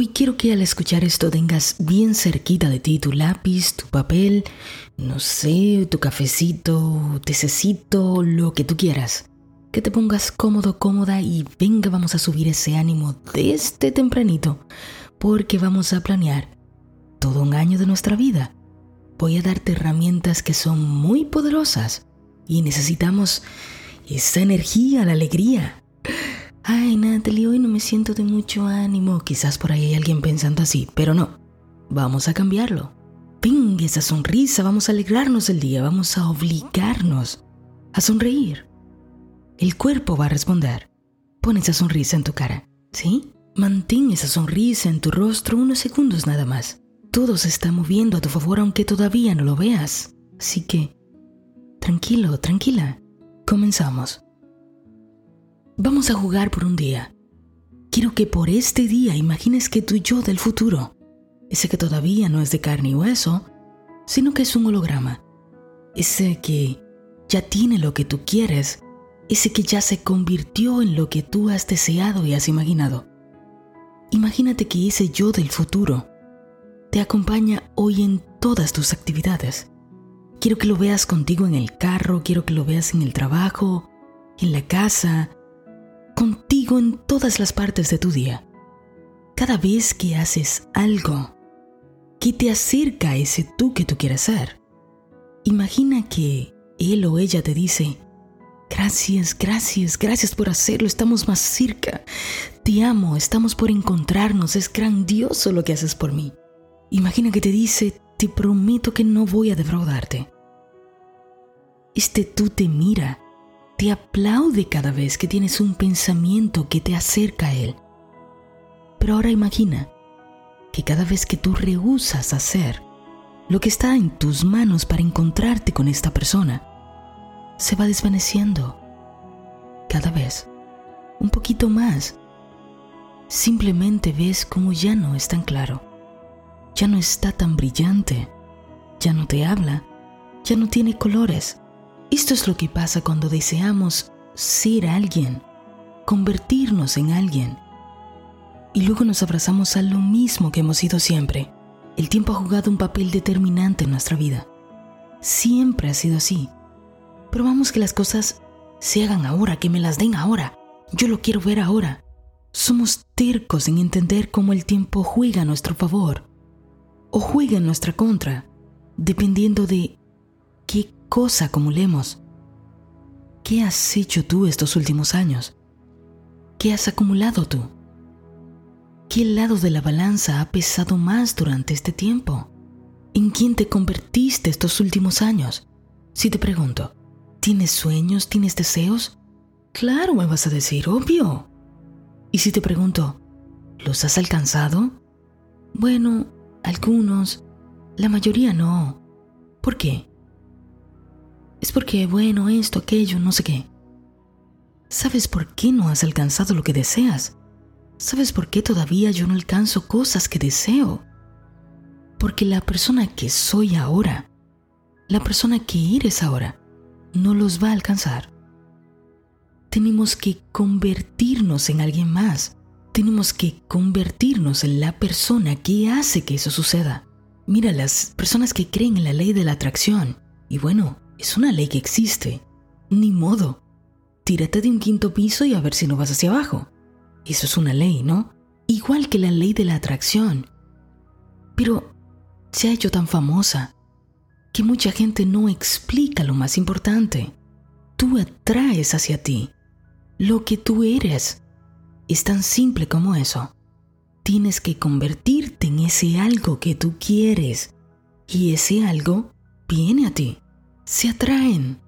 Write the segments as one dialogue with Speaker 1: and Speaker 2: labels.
Speaker 1: Hoy quiero que al escuchar esto tengas bien cerquita de ti tu lápiz, tu papel, no sé, tu cafecito, tececito, lo que tú quieras. Que te pongas cómodo, cómoda y venga, vamos a subir ese ánimo desde tempranito, porque vamos a planear todo un año de nuestra vida. Voy a darte herramientas que son muy poderosas y necesitamos esa energía, la alegría. Ay, Natalie, hoy no me siento de mucho ánimo. Quizás por ahí hay alguien pensando así, pero no. Vamos a cambiarlo. Ping, esa sonrisa, vamos a alegrarnos el día, vamos a obligarnos a sonreír. El cuerpo va a responder. Pon esa sonrisa en tu cara, ¿sí? Mantén esa sonrisa en tu rostro unos segundos nada más. Todo se está moviendo a tu favor aunque todavía no lo veas. Así que, tranquilo, tranquila. Comenzamos. Vamos a jugar por un día. Quiero que por este día imagines que tu yo del futuro, ese que todavía no es de carne y hueso, sino que es un holograma, ese que ya tiene lo que tú quieres, ese que ya se convirtió en lo que tú has deseado y has imaginado. Imagínate que ese yo del futuro te acompaña hoy en todas tus actividades. Quiero que lo veas contigo en el carro, quiero que lo veas en el trabajo, en la casa, contigo en todas las partes de tu día. Cada vez que haces algo que te acerca a ese tú que tú quieres ser, imagina que él o ella te dice, gracias, gracias, gracias por hacerlo, estamos más cerca, te amo, estamos por encontrarnos, es grandioso lo que haces por mí. Imagina que te dice, te prometo que no voy a defraudarte. Este tú te mira, te aplaude cada vez que tienes un pensamiento que te acerca a él. Pero ahora imagina que cada vez que tú rehusas hacer lo que está en tus manos para encontrarte con esta persona, se va desvaneciendo cada vez un poquito más. Simplemente ves como ya no es tan claro ya no está tan brillante, ya no te habla, ya no tiene colores. Esto es lo que pasa cuando deseamos ser alguien, convertirnos en alguien. Y luego nos abrazamos a lo mismo que hemos sido siempre. El tiempo ha jugado un papel determinante en nuestra vida. Siempre ha sido así. Pero vamos que las cosas se hagan ahora, que me las den ahora. Yo lo quiero ver ahora. Somos tercos en entender cómo el tiempo juega a nuestro favor o juega en nuestra contra, dependiendo de cosa acumulemos. ¿Qué has hecho tú estos últimos años? ¿Qué has acumulado tú? ¿Qué lado de la balanza ha pesado más durante este tiempo? ¿En quién te convertiste estos últimos años? Si te pregunto, ¿tienes sueños, tienes deseos? Claro, me vas a decir, obvio. Y si te pregunto, ¿los has alcanzado? Bueno, algunos, la mayoría no. ¿Por qué? Es porque, bueno, esto, aquello, no sé qué. ¿Sabes por qué no has alcanzado lo que deseas? ¿Sabes por qué todavía yo no alcanzo cosas que deseo? Porque la persona que soy ahora, la persona que eres ahora, no los va a alcanzar. Tenemos que convertirnos en alguien más tenemos que convertirnos en la persona que hace que eso suceda. Mira, las personas que creen en la ley de la atracción, y bueno, es una ley que existe, ni modo. Tírate de un quinto piso y a ver si no vas hacia abajo. Eso es una ley, ¿no? Igual que la ley de la atracción. Pero se ha hecho tan famosa que mucha gente no explica lo más importante. Tú atraes hacia ti lo que tú eres. Es tan simple como eso. Tienes que convertirte en ese algo que tú quieres y ese algo viene a ti. Se atraen.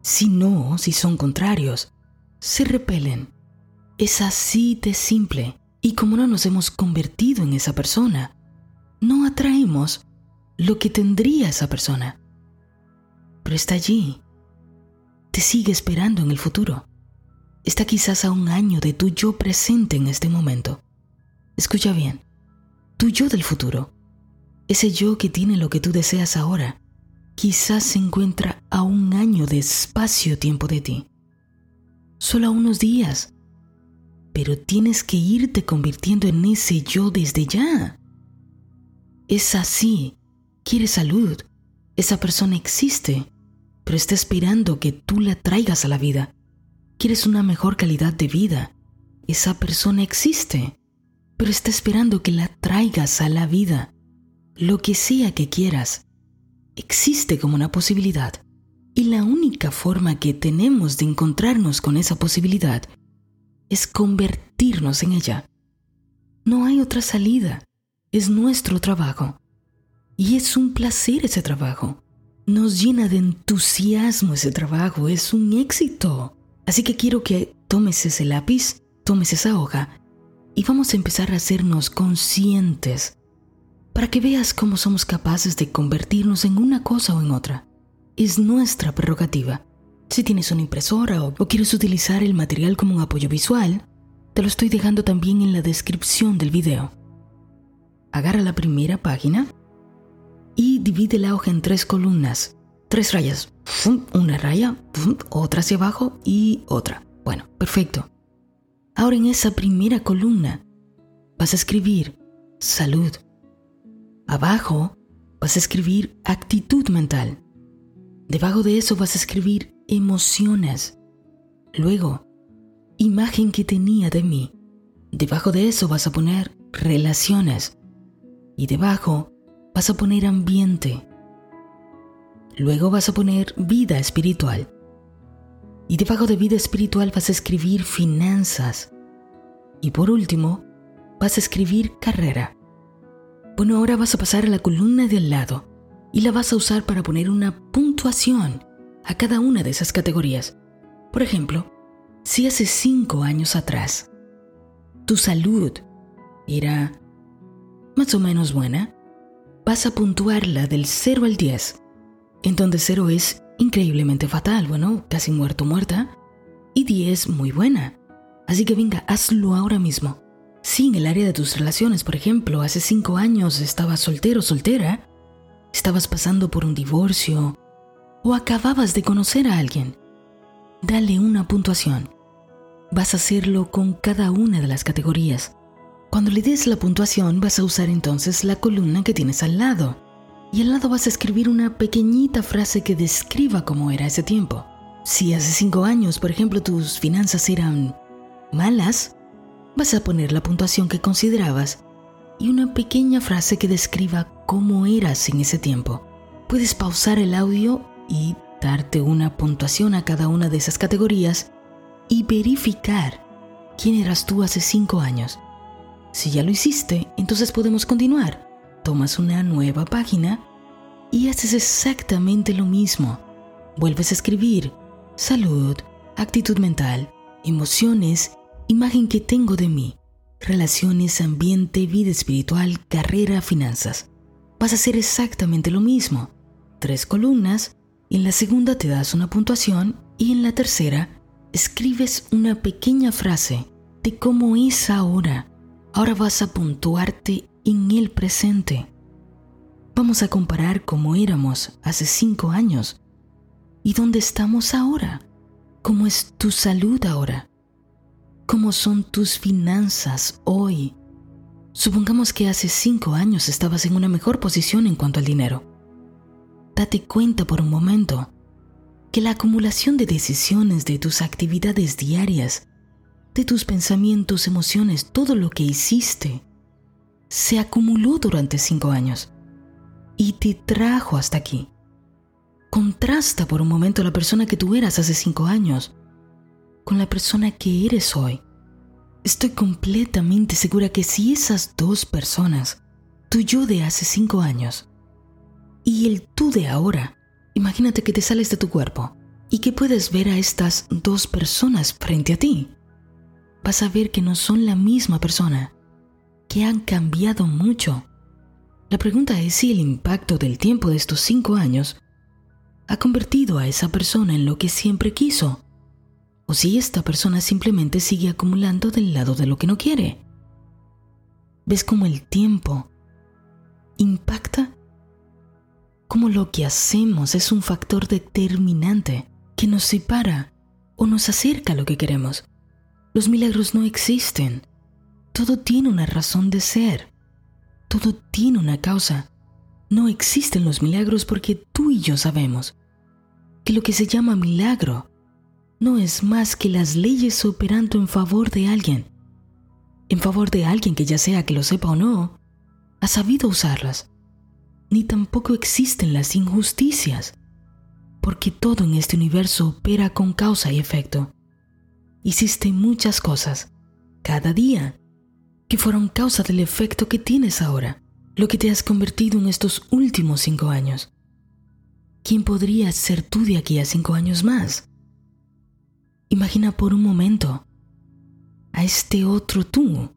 Speaker 1: Si no, si son contrarios, se repelen. Es así de simple. Y como no nos hemos convertido en esa persona, no atraemos lo que tendría esa persona. Pero está allí. Te sigue esperando en el futuro está quizás a un año de tu yo presente en este momento. Escucha bien, tu yo del futuro, ese yo que tiene lo que tú deseas ahora, quizás se encuentra a un año de espacio-tiempo de ti. Solo a unos días. pero tienes que irte convirtiendo en ese yo desde ya. Es así. Quieres salud. Esa persona existe, pero está esperando que tú la traigas a la vida. Quieres una mejor calidad de vida. Esa persona existe, pero está esperando que la traigas a la vida. Lo que sea que quieras, existe como una posibilidad. Y la única forma que tenemos de encontrarnos con esa posibilidad es convertirnos en ella. No hay otra salida. Es nuestro trabajo. Y es un placer ese trabajo. Nos llena de entusiasmo ese trabajo. Es un éxito. Así que quiero que tomes ese lápiz, tomes esa hoja y vamos a empezar a hacernos conscientes para que veas cómo somos capaces de convertirnos en una cosa o en otra. Es nuestra prerrogativa. Si tienes una impresora o, quieres utilizar el material como un apoyo visual, te lo estoy dejando también en la descripción del video. Agarra la primera página y divide la hoja en tres columnas, tres rayas, una raya, otra hacia abajo y otra. Bueno, perfecto. Ahora en esa primera columna vas a escribir salud. Abajo vas a escribir actitud mental. Debajo de eso vas a escribir emociones. Luego, imagen que tenía de mí. Debajo de eso vas a poner relaciones. Y debajo vas a poner ambiente. Luego vas a poner vida espiritual. Y debajo de vida espiritual vas a escribir finanzas. Y por último, vas a escribir carrera. Bueno, ahora vas a pasar a la columna de al lado y la vas a usar para poner una puntuación a cada una de esas categorías. Por ejemplo, si hace cinco años atrás tu salud era más o menos buena, vas a puntuarla del 0 al 10, en donde 0 es increíblemente fatal, bueno, casi muerto muerta, y 10 muy buena. Así que venga, hazlo ahora mismo. Si en el área de tus relaciones, por ejemplo, hace 5 años estabas soltero soltera, estabas pasando por un divorcio o acababas de conocer a alguien, dale una puntuación. Vas a hacerlo con cada una de las categorías. Cuando le des la puntuación vas a usar entonces la columna que tienes al lado. Y al lado vas a escribir una pequeñita frase que describa cómo era ese tiempo. Si hace cinco años, por ejemplo, tus finanzas eran malas, vas a poner la puntuación que considerabas y una pequeña frase que describa cómo eras en ese tiempo. Puedes pausar el audio y darte una puntuación a cada una de esas categorías y verificar quién eras tú hace cinco años. Si ya lo hiciste, entonces podemos continuar. Tomas una nueva página y haces exactamente lo mismo. Vuelves a escribir salud, actitud mental, emociones, imagen que tengo de mí relaciones, ambiente, vida espiritual, carrera, finanzas. Vas a hacer exactamente lo mismo. Tres columnas, en la segunda te das una puntuación y en la tercera escribes una pequeña frase de cómo es ahora. Ahora vas a puntuarte en el presente. Vamos a comparar cómo éramos hace cinco años y dónde estamos ahora. ¿Cómo es tu salud ahora? ¿Cómo son tus finanzas hoy? Supongamos que hace cinco años estabas en una mejor posición en cuanto al dinero. Date cuenta por un momento que la acumulación de decisiones de tus actividades diarias, de tus pensamientos, emociones, todo lo que hiciste, se acumuló durante cinco años y te trajo hasta aquí. Contrasta por un momento la persona que tú eras hace cinco años con la persona que eres hoy. Estoy completamente segura que si esas dos personas, tu yo de hace cinco años y el tú de ahora, imagínate que te sales de tu cuerpo y que puedes ver a estas dos personas frente a ti, vas a ver que no son la misma persona, que han cambiado mucho. La pregunta es si el impacto del tiempo de estos cinco años ha convertido a esa persona en lo que siempre quiso o si esta persona simplemente sigue acumulando del lado de lo que no quiere. ¿Ves cómo el tiempo impacta? Cómo lo que hacemos es un factor determinante que nos separa o nos acerca a lo que queremos. Los milagros no existen. Todo tiene una razón de ser. Todo tiene una causa. No existen los milagros porque tú y yo sabemos que lo que se llama milagro no es más que las leyes operando en favor de alguien. En favor de alguien que ya sea que lo sepa o no, ha sabido usarlas. Ni tampoco existen las injusticias, porque todo en este universo opera con causa y efecto. Hiciste muchas cosas, cada día, que fueron causa del efecto que tienes ahora lo que te has convertido en estos últimos cinco años. ¿Quién podría ser tú de aquí a cinco años más? Imagina por un momento a este otro tú,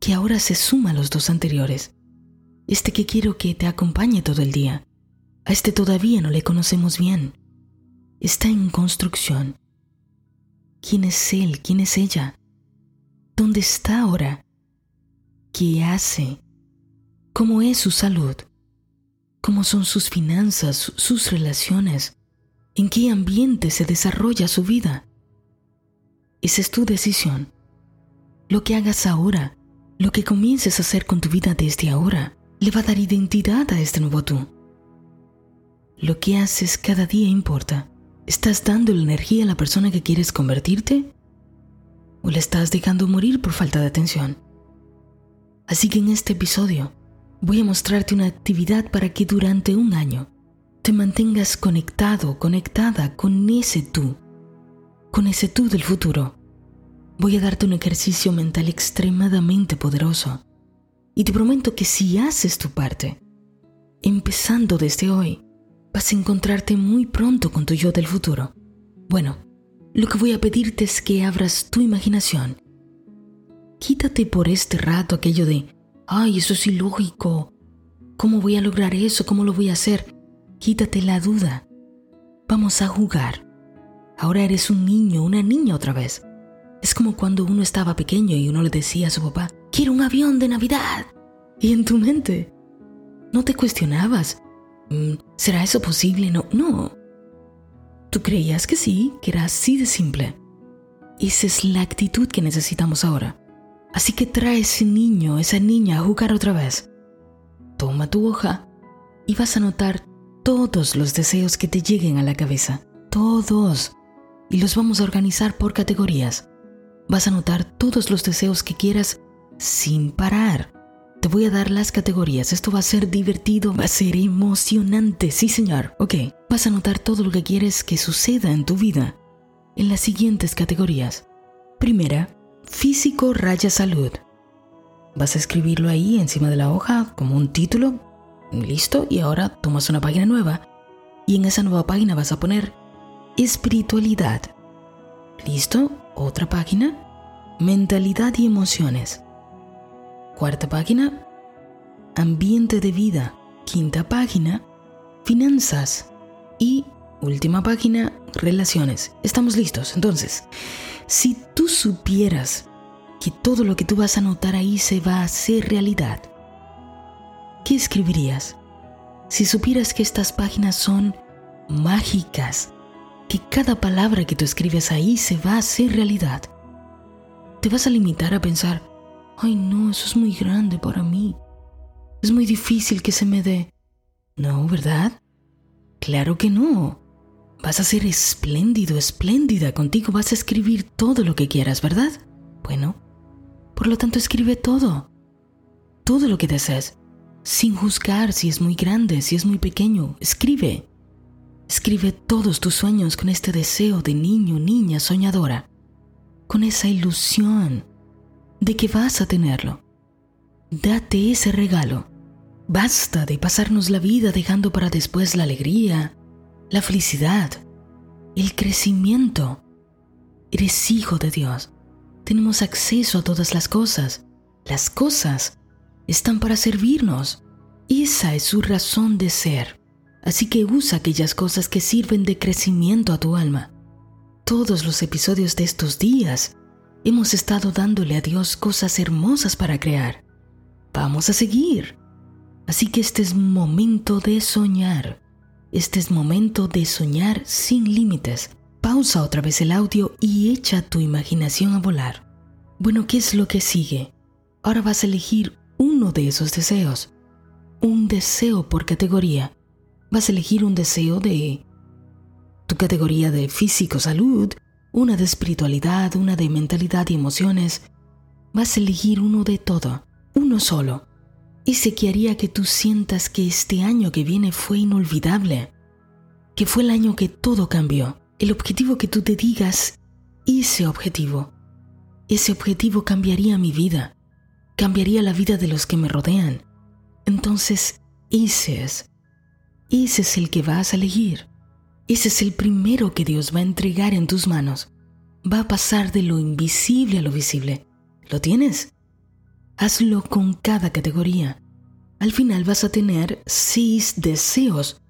Speaker 1: que ahora se suma a los dos anteriores, este que quiero que te acompañe todo el día. A este todavía no le conocemos bien. Está en construcción. ¿Quién es él? ¿Quién es ella? ¿Dónde está ahora? ¿Qué hace? cómo es su salud, cómo son sus finanzas, sus relaciones, en qué ambiente se desarrolla su vida. Esa es tu decisión. Lo que hagas ahora, lo que comiences a hacer con tu vida desde ahora, le va a dar identidad a este nuevo tú. Lo que haces cada día importa. ¿Estás dando la energía a la persona que quieres convertirte? ¿O le estás dejando morir por falta de atención? Así que en este episodio voy a mostrarte una actividad para que durante un año te mantengas conectado, conectada con ese tú, con ese tú del futuro. Voy a darte un ejercicio mental extremadamente poderoso y te prometo que si haces tu parte, empezando desde hoy, vas a encontrarte muy pronto con tu yo del futuro. Bueno, lo que voy a pedirte es que abras tu imaginación. Quítate por este rato aquello de ay, eso es ilógico. ¿Cómo voy a lograr eso? ¿Cómo lo voy a hacer? Quítate la duda. Vamos a jugar. Ahora eres un niño, una niña otra vez. Es como cuando uno estaba pequeño y uno le decía a su papá, quiero un avión de Navidad. Y en tu mente, no te cuestionabas, mm, ¿será eso posible? No, no. Tú creías que sí, que era así de simple. Esa es la actitud que necesitamos ahora. Así que trae ese niño, esa niña a jugar otra vez. Toma tu hoja y vas a anotar todos los deseos que te lleguen a la cabeza. Todos. Y los vamos a organizar por categorías. Vas a anotar todos los deseos que quieras sin parar. Te voy a dar las categorías. Esto va a ser divertido, va a ser emocionante. Sí, señor. Ok. Vas a anotar todo lo que quieres que suceda en tu vida en las siguientes categorías. Primera, Físico Raya Salud. Vas a escribirlo ahí encima de la hoja como un título. Listo. Y ahora tomas una página nueva. Y en esa nueva página vas a poner espiritualidad. Listo. Otra página. Mentalidad y emociones. Cuarta página. Ambiente de vida. Quinta página. Finanzas. Y última página. Relaciones. Estamos listos. Entonces, si tú supieras que todo lo que tú vas a anotar ahí se va a hacer realidad, ¿qué escribirías? Si supieras que estas páginas son mágicas, que cada palabra que tú escribes ahí se va a hacer realidad, te vas a limitar a pensar, ay no, eso es muy grande para mí, es muy difícil que se me dé. No, ¿verdad? Claro que no. Vas a ser espléndido, espléndida contigo, vas a escribir todo lo que quieras, ¿verdad? Bueno, por lo tanto escribe todo, todo lo que desees, sin juzgar si es muy grande, si es muy pequeño, escribe. Escribe todos tus sueños con este deseo de niño, niña soñadora, con esa ilusión de que vas a tenerlo. Date ese regalo. Basta de pasarnos la vida dejando para después la alegría, la felicidad, el crecimiento. Eres hijo de Dios. Tenemos acceso a todas las cosas. Las cosas están para servirnos. Esa es su razón de ser. Así que usa aquellas cosas que sirven de crecimiento a tu alma. Todos los episodios de estos días hemos estado dándole a Dios cosas hermosas para crear. Vamos a seguir. Así que este es momento de soñar. Este es momento de soñar sin límites. pausa otra vez el audio y echa tu imaginación a volar. Bueno, ¿qué es lo que sigue? Ahora vas a elegir uno de esos deseos. Un deseo por categoría. Vas a elegir un deseo de tu categoría de físico, salud, una de espiritualidad, una de mentalidad y emociones. Vas a elegir uno de todo, uno solo. Ese que haría que tú sientas que este año que viene fue inolvidable, que fue el año que todo cambió. El objetivo que tú te digas, ese objetivo, ese objetivo cambiaría mi vida, cambiaría la vida de los que me rodean. Entonces, ese es, ese es el que vas a elegir. Ese es el primero que Dios va a entregar en tus manos. Va a pasar de lo invisible a lo visible. ¿Lo tienes? Hazlo con cada categoría. Al final vas a tener seis deseos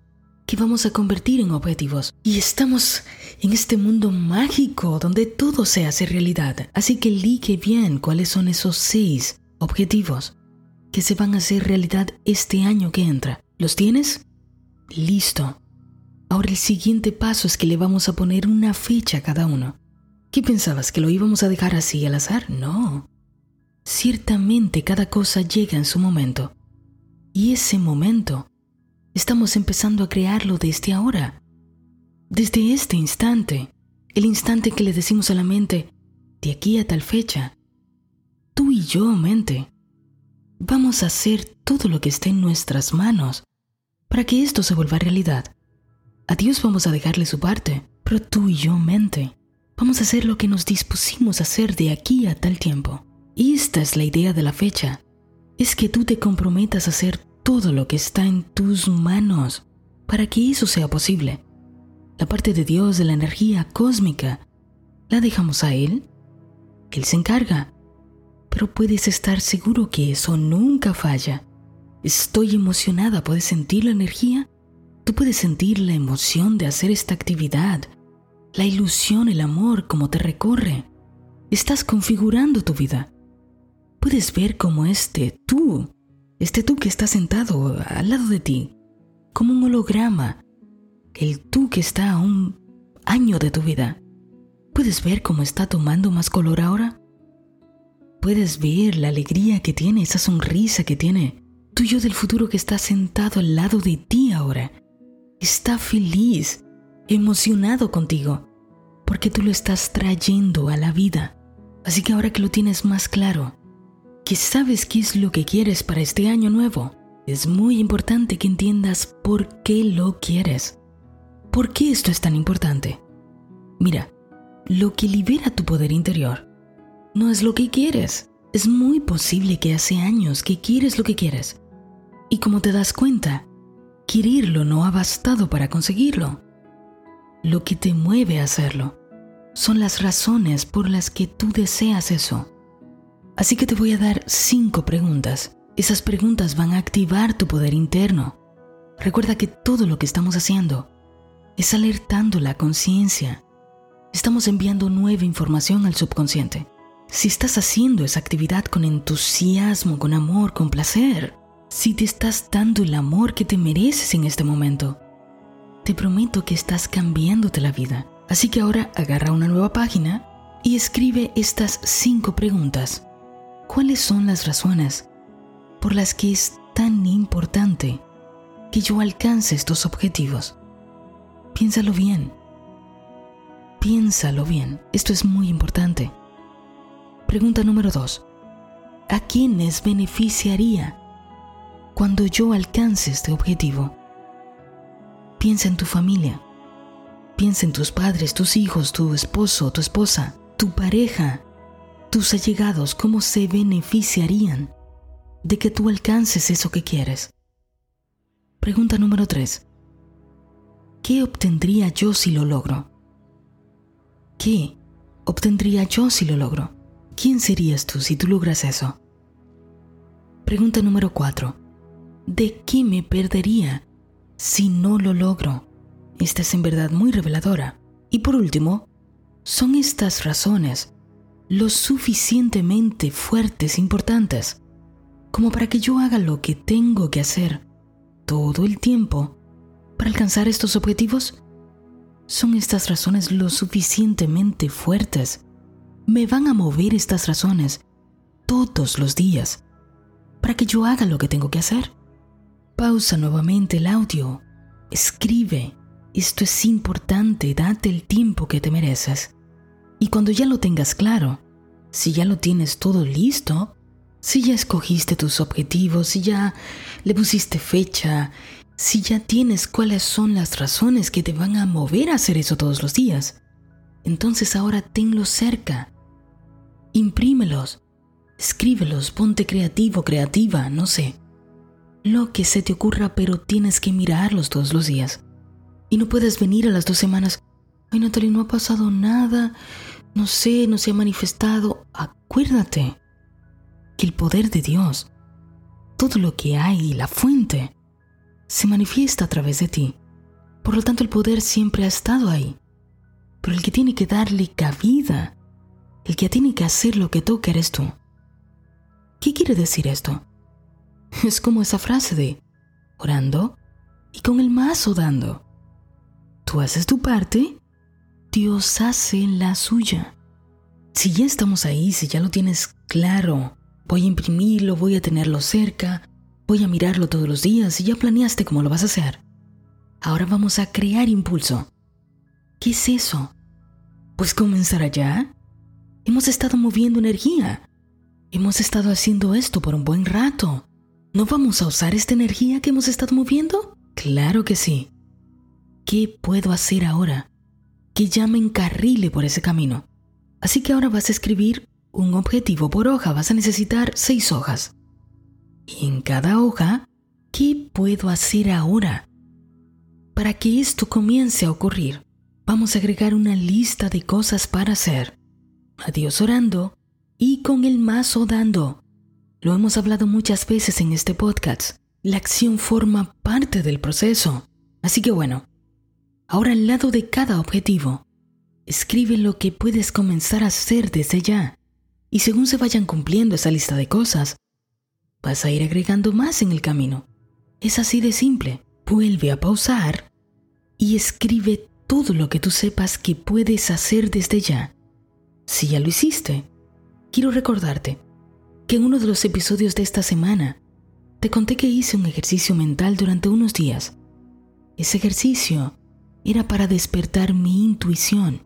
Speaker 1: que vamos a convertir en objetivos. Y estamos en este mundo mágico donde todo se hace realidad. Así que elige bien cuáles son esos seis objetivos que se van a hacer realidad este año que entra. ¿Los tienes? Listo. Ahora el siguiente paso es que le vamos a poner una fecha a cada uno. ¿Qué pensabas? ¿Que lo íbamos a dejar así al azar? No. Ciertamente cada cosa llega en su momento. Y ese momento estamos empezando a crearlo desde ahora. Desde este instante. El instante que le decimos a la mente, de aquí a tal fecha. Tú y yo, mente. Vamos a hacer todo lo que esté en nuestras manos para que esto se vuelva realidad. A Dios vamos a dejarle su parte, pero tú y yo, mente, vamos a hacer lo que nos dispusimos a hacer de aquí a tal tiempo. Y esta es la idea de la fecha. Es que tú te comprometas a hacer todo lo que está en tus manos para que eso sea posible. La parte de Dios, de la energía cósmica, la dejamos a Él. Él se encarga. Pero puedes estar seguro que eso nunca falla. Estoy emocionada, ¿puedes sentir la energía? Tú puedes sentir la emoción de hacer esta actividad, la ilusión, el amor, como te recorre. Estás configurando tu vida. Puedes ver cómo este tú, este tú que está sentado al lado de ti, como un holograma, el tú que está a un año de tu vida. ¿Puedes ver cómo está tomando más color ahora? ¿Puedes ver la alegría que tiene, esa sonrisa que tiene? Tú yo del futuro que está sentado al lado de ti ahora está feliz, emocionado contigo, porque tú lo estás trayendo a la vida. Así que ahora que lo tienes más claro, que sabes qué es lo que quieres para este año nuevo, es muy importante que entiendas por qué lo quieres. ¿Por qué esto es tan importante? Mira, lo que libera tu poder interior no es lo que quieres. Es muy posible que hace años que quieres lo que quieres. Y como te das cuenta, Quererlo no ha bastado para conseguirlo. Lo que te mueve a hacerlo son las razones por las que tú deseas eso. Así que te voy a dar cinco preguntas. Esas preguntas van a activar tu poder interno. Recuerda que todo lo que estamos haciendo es alertando la conciencia. Estamos enviando nueva información al subconsciente. Si estás haciendo esa actividad con entusiasmo, con amor, con placer, si te estás dando el amor que te mereces en este momento. Te prometo que estás cambiándote la vida. Así que ahora agarra una nueva página y escribe estas cinco preguntas. ¿Cuáles son las razones por las que es tan importante que yo alcance estos objetivos? Piénsalo bien. Piénsalo bien. Esto es muy importante. Pregunta número dos. ¿A quiénes beneficiaría cuando yo alcance este objetivo. Piensa en tu familia. Piensa en tus padres, tus hijos, tu esposo, tu esposa, tu pareja, tus allegados, cómo se beneficiarían de que tú alcances eso que quieres. Pregunta número 3. ¿Qué obtendría yo si lo logro? ¿Qué obtendría yo si lo logro? ¿Quién serías tú si tú logras eso? Pregunta número 4. ¿De qué me perdería si no lo logro? Esta es en verdad muy reveladora. Y por último, son estas razones lo suficientemente fuertes e importantes como para que yo haga lo que tengo que hacer todo el tiempo para alcanzar estos objetivos? ¿Son estas razones lo suficientemente fuertes? Me van a mover estas razones todos los días para que yo haga lo que tengo que hacer. Pausa nuevamente el audio. Escribe. Esto es importante. Date el tiempo que te mereces. Y cuando ya lo tengas claro, si ya lo tienes todo listo, si ya escogiste tus objetivos, si ya le pusiste fecha, si ya tienes cuáles son las razones que te van a mover a hacer eso todos los días, entonces ahora tenlos cerca. Imprímelos, escríbelos, ponte creativo, creativa, no sé. Lo que se te ocurra, pero tienes que mirarlos todos los días. Y no puedes venir a las dos semanas. Ay, Natalie, no ha pasado nada. No sé, no se ha manifestado. Acuérdate que el poder de Dios, todo lo que hay, la fuente, se manifiesta a través de ti. Por lo tanto, el poder siempre ha estado ahí. Pero el que tiene que darle cabida, el que tiene que hacer lo que toca eres tú. ¿Qué quiere decir esto? Es como esa frase de orando y con el mazo dando. Tú haces tu parte, Dios hace la suya. Si ya estamos ahí, si ya lo tienes claro, voy a imprimirlo, voy a tenerlo cerca, Voy a mirarlo todos los días y ya planeaste cómo lo vas a hacer. Ahora vamos a crear impulso. ¿Qué es eso? Pues comenzar allá. Hemos estado moviendo energía. Hemos estado haciendo esto por un buen rato. ¿No vamos a usar esta energía que hemos estado moviendo? Claro que sí. ¿Qué puedo hacer ahora? Que ya me encarrile por ese camino. Así que ahora vas a escribir un objetivo por hoja. Vas a necesitar seis hojas. Y en cada hoja, ¿qué puedo hacer ahora? Para que esto comience a ocurrir, vamos a agregar una lista de cosas para hacer. Adiós orando y con el mazo dando. Lo hemos hablado muchas veces en este podcast. La acción forma parte del proceso. Así que bueno, ahora al lado de cada objetivo, escribe lo que puedes comenzar a hacer desde ya. Y según se vayan cumpliendo esa lista de cosas, vas a ir agregando más en el camino. Es así de simple. Vuelve a pausar y escribe todo lo que tú sepas que puedes hacer desde ya. Si ya lo hiciste, quiero recordarte que en uno de los episodios de esta semana te conté que hice un ejercicio mental durante unos días. Ese ejercicio era para despertar mi intuición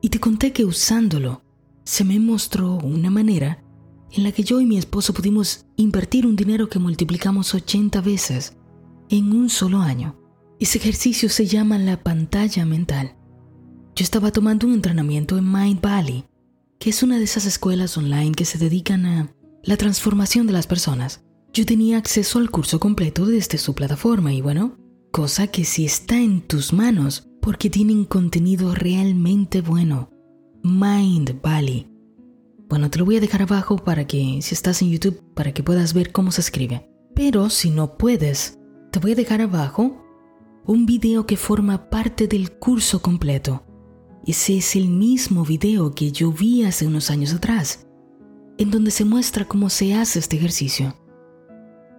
Speaker 1: y te conté que usándolo se me mostró una manera en la que yo y mi esposo pudimos invertir un dinero que multiplicamos 80 veces en un solo año. Ese ejercicio se llama la pantalla mental. Yo estaba tomando un entrenamiento en Mind Valley, que es una de esas escuelas online que se dedican a la transformación de las personas. Yo tenía acceso al curso completo desde su plataforma y bueno, cosa que si está en tus manos porque tienen contenido realmente bueno. Mind Valley bueno, te lo voy a dejar abajo para que, si estás en YouTube, para que puedas ver cómo se escribe. Pero si no puedes, te voy a dejar abajo un video que forma parte del curso completo. Ese es el mismo video que yo vi hace unos años atrás, en donde se muestra cómo se hace este ejercicio.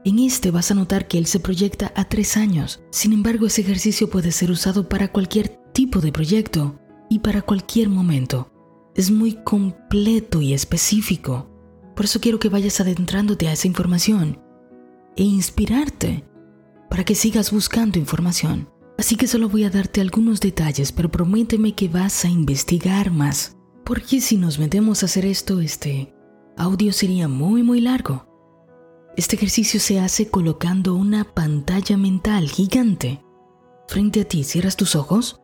Speaker 1: En este vas a notar que él se proyecta a tres años. Sin embargo, ese ejercicio puede ser usado para cualquier tipo de proyecto y para cualquier momento es muy completo y específico. Por eso quiero que vayas adentrándote a esa información e inspirarte para que sigas buscando información. Así que solo voy a darte algunos detalles, pero prométeme que vas a investigar más. Porque si nos metemos a hacer esto, este audio sería muy muy largo. Este ejercicio se hace colocando una pantalla mental gigante frente a ti. Cierras tus ojos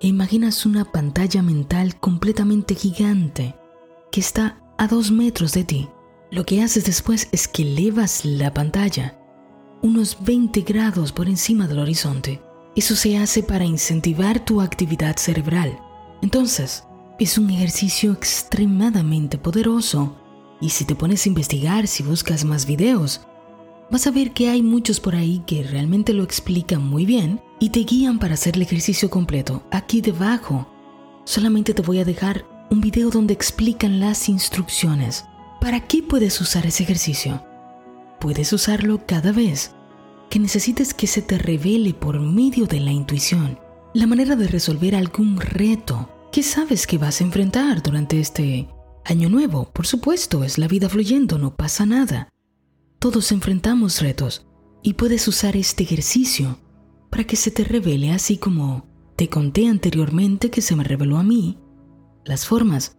Speaker 1: e imaginas una pantalla mental completamente gigante que está a dos metros de ti. Lo que haces después es que elevas la pantalla unos 20 grados por encima del horizonte. Eso se hace para incentivar tu actividad cerebral. Entonces, es un ejercicio extremadamente poderoso y si te pones a investigar, si buscas más videos, vas a ver que hay muchos por ahí que realmente lo explican muy bien y te guían para hacer el ejercicio completo. Aquí debajo solamente te voy a dejar un video donde explican las instrucciones. ¿Para qué puedes usar ese ejercicio? Puedes usarlo cada vez que necesites que se te revele por medio de la intuición la manera de resolver algún reto que sabes que vas a enfrentar durante este año nuevo. Por supuesto, es la vida fluyendo, no pasa nada. Todos enfrentamos retos y puedes usar este ejercicio para que se te revele así como te conté anteriormente que se me reveló a mí las formas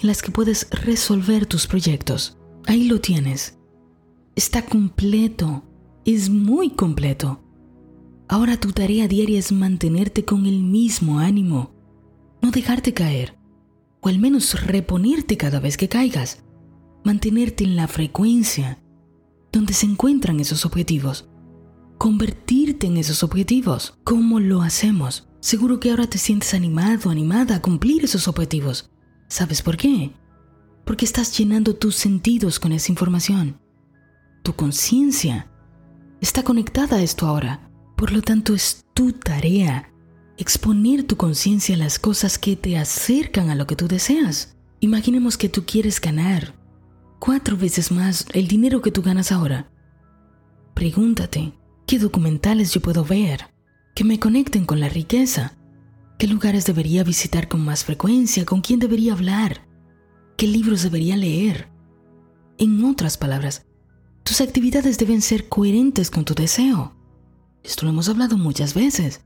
Speaker 1: en las que puedes resolver tus proyectos. Ahí lo tienes. Está completo, es muy completo. Ahora tu tarea diaria es mantenerte con el mismo ánimo, no dejarte caer, o al menos reponerte cada vez que caigas, mantenerte en la frecuencia donde se encuentran esos objetivos, convertirte en esos objetivos. ¿Cómo lo hacemos? Seguro que ahora te sientes animado, animada a cumplir esos objetivos. ¿Sabes por qué? Porque estás llenando tus sentidos con esa información. Tu conciencia está conectada a esto ahora. Por lo tanto, es tu tarea exponer tu conciencia a las cosas que te acercan a lo que tú deseas. Imaginemos que tú quieres ganar cuatro veces más el dinero que tú ganas ahora. Pregúntate, ¿qué documentales yo puedo ver que me conecten con la riqueza? ¿Qué lugares debería visitar con más frecuencia? ¿Con quién debería hablar? ¿Qué libros debería leer? En otras palabras, tus actividades deben ser coherentes con tu deseo. Esto lo hemos hablado muchas veces.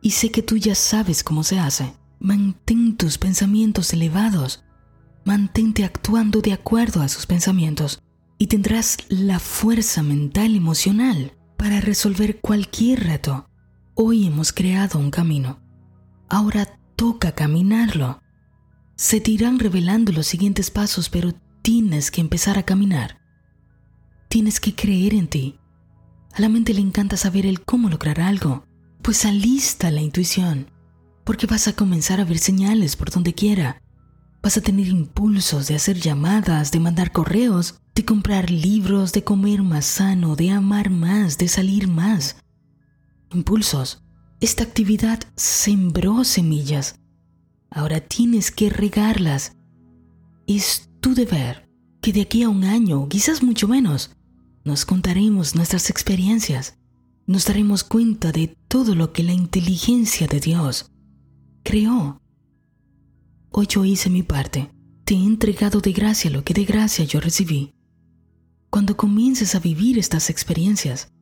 Speaker 1: Y sé que tú ya sabes cómo se hace. Mantén tus pensamientos elevados. Mantente actuando de acuerdo a sus pensamientos y tendrás la fuerza mental y emocional para resolver cualquier reto. Hoy hemos creado un camino. Ahora toca caminarlo. Se te irán revelando los siguientes pasos, pero tienes que empezar a caminar. Tienes que creer en ti a la mente le encanta saber el cómo lograr algo, pues alista la intuición, porque vas a comenzar a ver señales por donde quiera. Vas a tener impulsos de hacer llamadas, de mandar correos, de comprar libros, de comer más sano, de amar más, de salir más. Impulsos. Esta actividad sembró semillas. Ahora tienes que regarlas. Es tu deber que de aquí a un año, quizás mucho menos, nos contaremos nuestras experiencias, nos daremos cuenta de todo lo que la inteligencia de Dios creó. Hoy yo hice mi parte, te he entregado de gracia lo que de gracia yo recibí. Cuando comiences a vivir estas experiencias,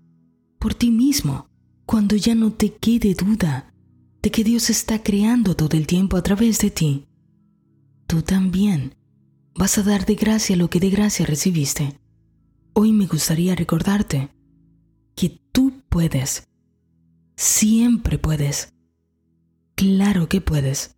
Speaker 1: por ti mismo, cuando ya no te quede duda de que Dios está creando todo el tiempo a través de ti, tú también vas a dar de gracia lo que de gracia recibiste. Hoy me gustaría recordarte que tú puedes. Siempre puedes. Claro que puedes.